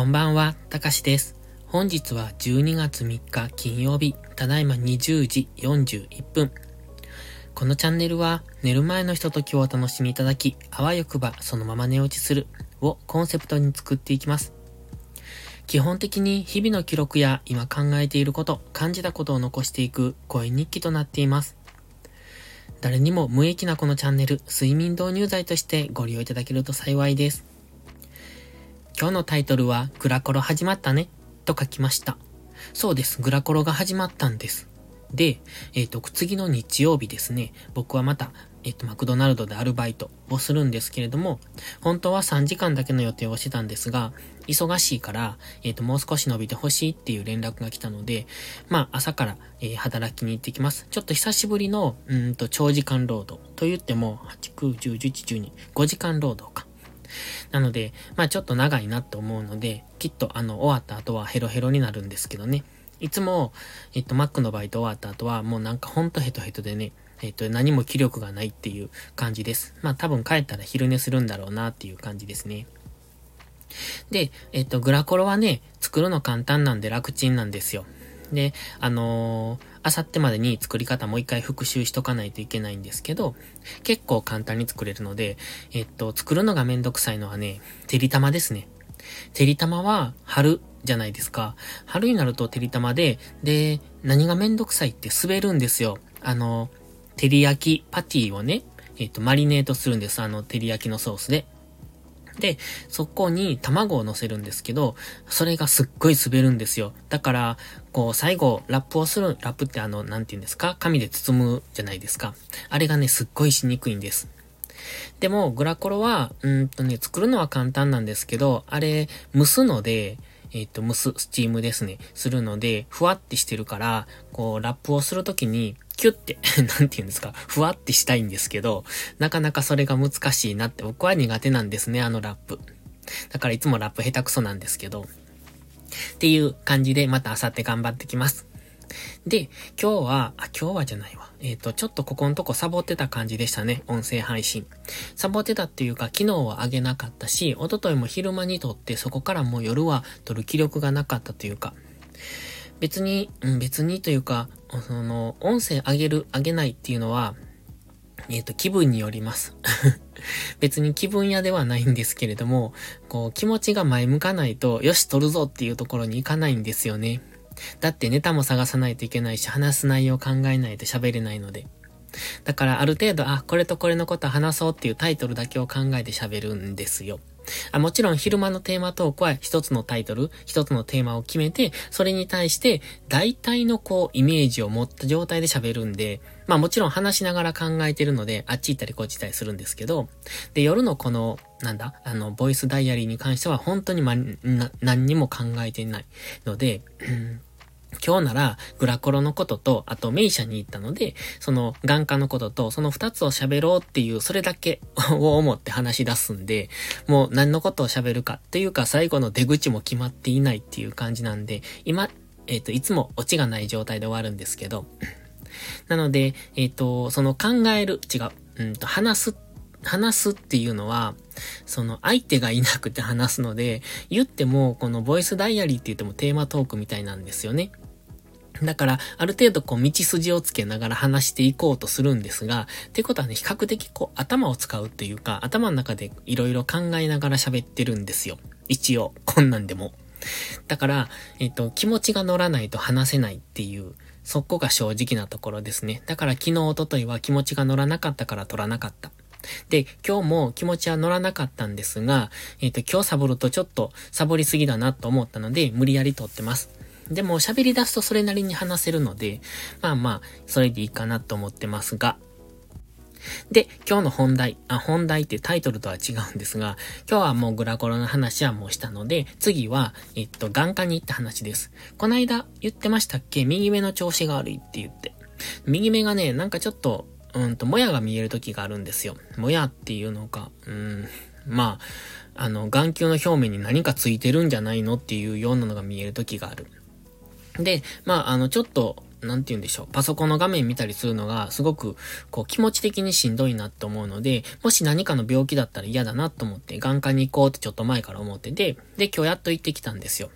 こんばんは、たかしです。本日は12月3日金曜日、ただいま20時41分。このチャンネルは、寝る前のひとときをお楽しみいただき、あわよくばそのまま寝落ちするをコンセプトに作っていきます。基本的に日々の記録や今考えていること、感じたことを残していく声日記となっています。誰にも無益なこのチャンネル、睡眠導入剤としてご利用いただけると幸いです。今日のタイトルは、グラコロ始まったね、と書きました。そうです。グラコロが始まったんです。で、えっ、ー、と、次の日曜日ですね、僕はまた、えっ、と、マクドナルドでアルバイトをするんですけれども、本当は3時間だけの予定をしてたんですが、忙しいから、えっ、と、もう少し伸びてほしいっていう連絡が来たので、まあ、朝から、えー、働きに行ってきます。ちょっと久しぶりの、うんと、長時間労働と言っても、8、9、10、11、12、5時間労働か。なので、まあちょっと長いなと思うので、きっとあの、終わった後はヘロヘロになるんですけどね。いつも、えっと、Mac のバイト終わった後は、もうなんかほんとヘトヘトでね、えっと、何も気力がないっていう感じです。まあ多分帰ったら昼寝するんだろうなっていう感じですね。で、えっと、グラコロはね、作るの簡単なんで楽ちんなんですよ。で、あのー、あさってまでに作り方もう一回復習しとかないといけないんですけど、結構簡単に作れるので、えっと、作るのがめんどくさいのはね、てりたまですね。てりたまは春じゃないですか。春になるとてりたまで、で、何がめんどくさいって滑るんですよ。あの、照り焼きパティをね、えっと、マリネートするんです。あの、照り焼きのソースで。で、そこに卵を乗せるんですけど、それがすっごい滑るんですよ。だから、こう、最後、ラップをする、ラップってあの、なんて言うんですか？紙で包むじゃないですか。あれがね、すっごいしにくいんです。でも、グラコロは、うんとね、作るのは簡単なんですけど、あれ、蒸すので、えっ、ー、と、蒸す、スチームですね、するので、ふわってしてるから、こう、ラップをするときに、キュッて なんて言うんですか、ふわってしたいんですけど、なかなかそれが難しいなって僕は苦手なんですね、あのラップ。だからいつもラップ下手くそなんですけど。っていう感じで、また明後日頑張ってきます。で、今日は、あ、今日はじゃないわ。えっ、ー、と、ちょっとここのとこサボってた感じでしたね。音声配信。サボってたっていうか、昨日は上げなかったし、一昨日も昼間に撮って、そこからもう夜は撮る気力がなかったというか、別に、別にというか、その、音声上げる、上げないっていうのは、えっ、ー、と、気分によります。別に気分屋ではないんですけれども、こう、気持ちが前向かないと、よし、撮るぞっていうところに行かないんですよね。だってネタも探さないといけないし、話す内容考えないと喋れないので。だからある程度、あ、これとこれのこと話そうっていうタイトルだけを考えて喋るんですよ。あもちろん昼間のテーマトークは一つのタイトル、一つのテーマを決めて、それに対して大体のこうイメージを持った状態で喋るんで、まあもちろん話しながら考えてるので、あっち行ったりこっち行ったりするんですけど、で、夜のこの、なんだ、あの、ボイスダイアリーに関しては本当にま、な、何にも考えていないので、今日なら、グラコロのことと、あと、メイシャに行ったので、その、眼科のことと、その二つを喋ろうっていう、それだけ を思って話し出すんで、もう何のことを喋るかっていうか、最後の出口も決まっていないっていう感じなんで、今、えっ、ー、と、いつもオチがない状態で終わるんですけど、なので、えっ、ー、と、その考える、違う、うんと、話す、話すっていうのは、その相手がいなくて話すので、言っても、このボイスダイアリーって言ってもテーマトークみたいなんですよね。だから、ある程度こう道筋をつけながら話していこうとするんですが、ってことはね、比較的こう頭を使うっていうか、頭の中でいろいろ考えながら喋ってるんですよ。一応、こんなんでも。だから、えっ、と、気持ちが乗らないと話せないっていう、そこが正直なところですね。だから昨日、おとといは気持ちが乗らなかったから取らなかった。で、今日も気持ちは乗らなかったんですが、えっ、と、今日サボるとちょっとサボりすぎだなと思ったので、無理やり取ってます。でも喋り出すとそれなりに話せるので、まあまあ、それでいいかなと思ってますが、で、今日の本題、あ、本題ってタイトルとは違うんですが、今日はもうグラコロの話はもうしたので、次は、えっと、眼科に行った話です。こないだ言ってましたっけ？右目の調子が悪いって言って。右目がね、なんかちょっと、うんと、もやが見える時があるんですよ。もやっていうのか、うん、まあ、あの、眼球の表面に何かついてるんじゃないのっていうようなのが見える時がある。で、まあ、あの、ちょっと、なんて言うんでしょう、パソコンの画面見たりするのが、すごく、こう、気持ち的にしんどいなって思うので、もし何かの病気だったら嫌だなと思って、眼科に行こうってちょっと前から思ってて、で、今日やっと行ってきたんですよ。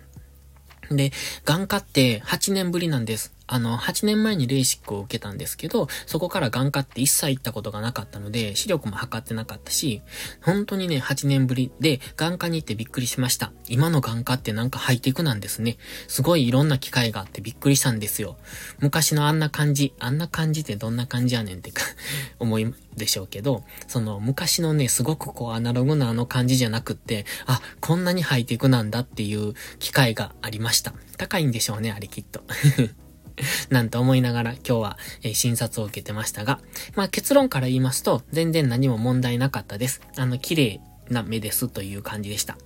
で、眼科って8年ぶりなんです。あの、8年前にレーシックを受けたんですけど、そこから眼科って一切行ったことがなかったので、視力も測ってなかったし、本当にね、8年ぶりで、眼科に行ってびっくりしました。今の眼科ってなんかハイテクなんですね。すごいいろんな機械があってびっくりしたんですよ。昔のあんな感じ、あんな感じってどんな感じやねんってか 思いでしょうけど、その昔のね、すごくこうアナログなあの感じじゃなくって、あ、こんなにハイテクなんだっていう機械がありました。高いんでしょうね、あれきっと。なんと思いながら今日は、えー、診察を受けてましたが、まあ結論から言いますと、全然何も問題なかったです。あの、綺麗な目ですという感じでした。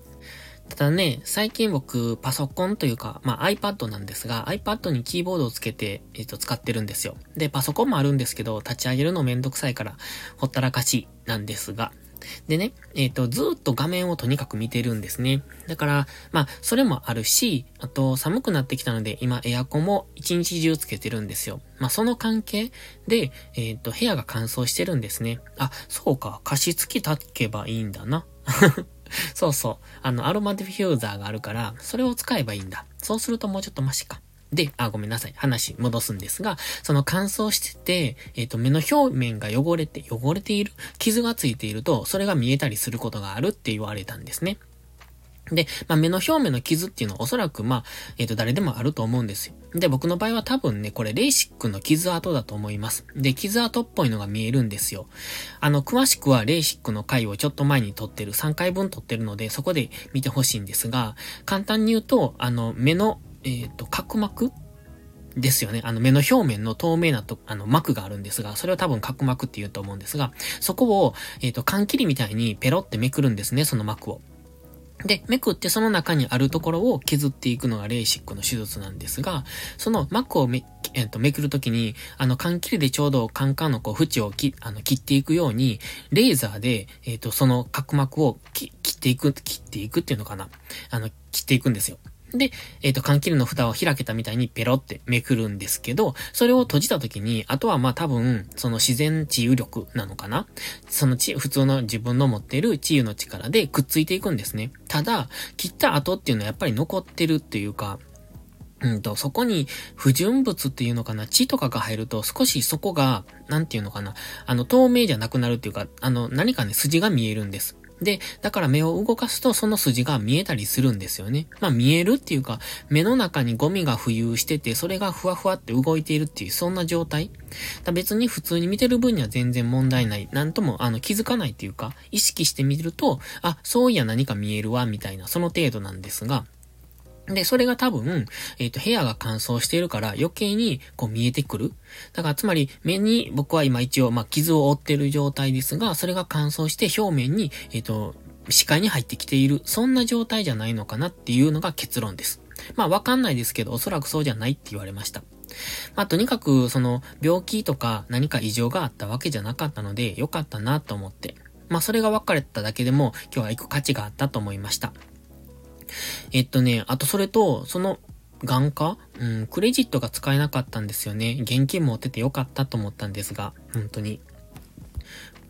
ただね、最近僕、パソコンというか、まあ iPad なんですが、iPad にキーボードをつけて、えっ、と、使ってるんですよ。で、パソコンもあるんですけど、立ち上げるのめんどくさいから、ほったらかしなんですが、でね、えっ、ー、と、ずっと画面をとにかく見てるんですね。だから、まあ、それもあるし、あと、寒くなってきたので、今、エアコンも一日中つけてるんですよ。まあ、その関係で、えっ、ー、と、部屋が乾燥してるんですね。あ、そうか、加湿器炊けばいいんだな。そうそう。あの、アロマディフューザーがあるから、それを使えばいいんだ。そうするともうちょっとマシか。で、あ、ごめんなさい。話戻すんですが、その乾燥してて、えっ、ー、と、目の表面が汚れて、汚れている、傷がついていると、それが見えたりすることがあるって言われたんですね。で、まあ、目の表面の傷っていうのはおそらく、まあ、えっ、ー、と、誰でもあると思うんですよ。で、僕の場合は多分ね、これ、レーシックの傷跡だと思います。で、傷跡っぽいのが見えるんですよ。あの、詳しくはレーシックの回をちょっと前に撮ってる、3回分撮ってるので、そこで見てほしいんですが、簡単に言うと、あの、目の、えっ、ー、と、角膜？ですよね。あの目の表面の透明なと、あの膜があるんですが、それを多分角膜って言うと思うんですが、そこを、えっ、ー、と、缶切りみたいにペロってめくるんですね、その膜を。で、めくってその中にあるところを削っていくのがレーシックの手術なんですが、その膜をめ、えっ、ー、と、めくるときに、あの、缶切りでちょうどカンカンのこう、縁をき、あの、切っていくように、レーザーで、えっ、ー、と、その角膜を切っていく、切っていくっていうのかな。あの、切っていくんですよ。で、えっ、ー、と、缶切りの蓋を開けたみたいにペロってめくるんですけど、それを閉じた時に、あとはまあ多分、その自然治癒力なのかな？その治、普通の自分の持っている治癒の力でくっついていくんですね。ただ、切った後っていうのはやっぱり残ってるっていうか、うんと、そこに不純物っていうのかな？血とかが入ると少しそこが、なんていうのかな？あの、透明じゃなくなるっていうか、あの、何かね、筋が見えるんです。で、だから目を動かすとその筋が見えたりするんですよね。まあ見えるっていうか、目の中にゴミが浮遊してて、それがふわふわって動いているっていう、そんな状態。別に普通に見てる分には全然問題ない。なんとも、あの、気づかないっていうか、意識してみると、あ、そういや何か見えるわ、みたいな、その程度なんですが、で、それが多分、えっ、ー、と、部屋が乾燥しているから余計にこう見えてくる。だからつまり目に僕は今一応まあ傷を負ってる状態ですが、それが乾燥して表面に、えっ、ー、と、視界に入ってきている。そんな状態じゃないのかなっていうのが結論です。まあわかんないですけど、おそらくそうじゃないって言われました。まあとにかく、その、病気とか何か異常があったわけじゃなかったので、よかったなと思って。まあそれが分かれただけでも、今日は行く価値があったと思いました。えっとね、あとそれと、その、眼科？うん、クレジットが使えなかったんですよね。現金持っててよかったと思ったんですが、本当に。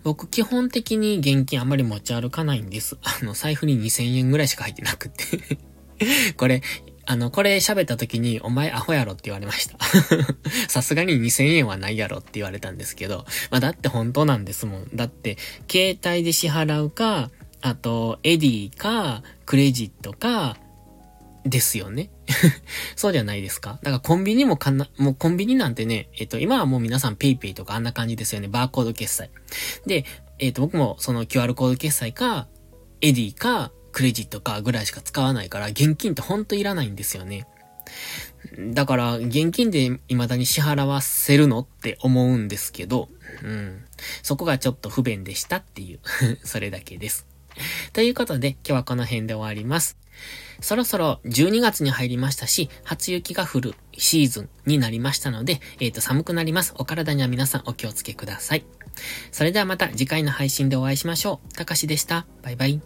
僕、基本的に現金あまり持ち歩かないんです。あの、財布に2000円ぐらいしか入ってなくて これ、あの、これ喋った時に、お前アホやろって言われました。さすがに2000円はないやろって言われたんですけど、まあ、だって本当なんですもん。だって、携帯で支払うか、あと、エディか、クレジットか、ですよね。そうじゃないですか。だからコンビニもかな、もうコンビニなんてね、えっと、今はもう皆さん PayPay とかあんな感じですよね。バーコード決済。で、えっと、僕もその QR コード決済か、エディか、クレジットかぐらいしか使わないから、現金ってほんといらないんですよね。だから、現金で未だに支払わせるのって思うんですけど、うん。そこがちょっと不便でしたっていう それだけです。ということで、今日はこの辺で終わります。そろそろ12月に入りましたし、初雪が降るシーズンになりましたので、えっ、ー、と、寒くなります。お体には皆さんお気をつけください。それではまた次回の配信でお会いしましょう。たかしでした。バイバイ。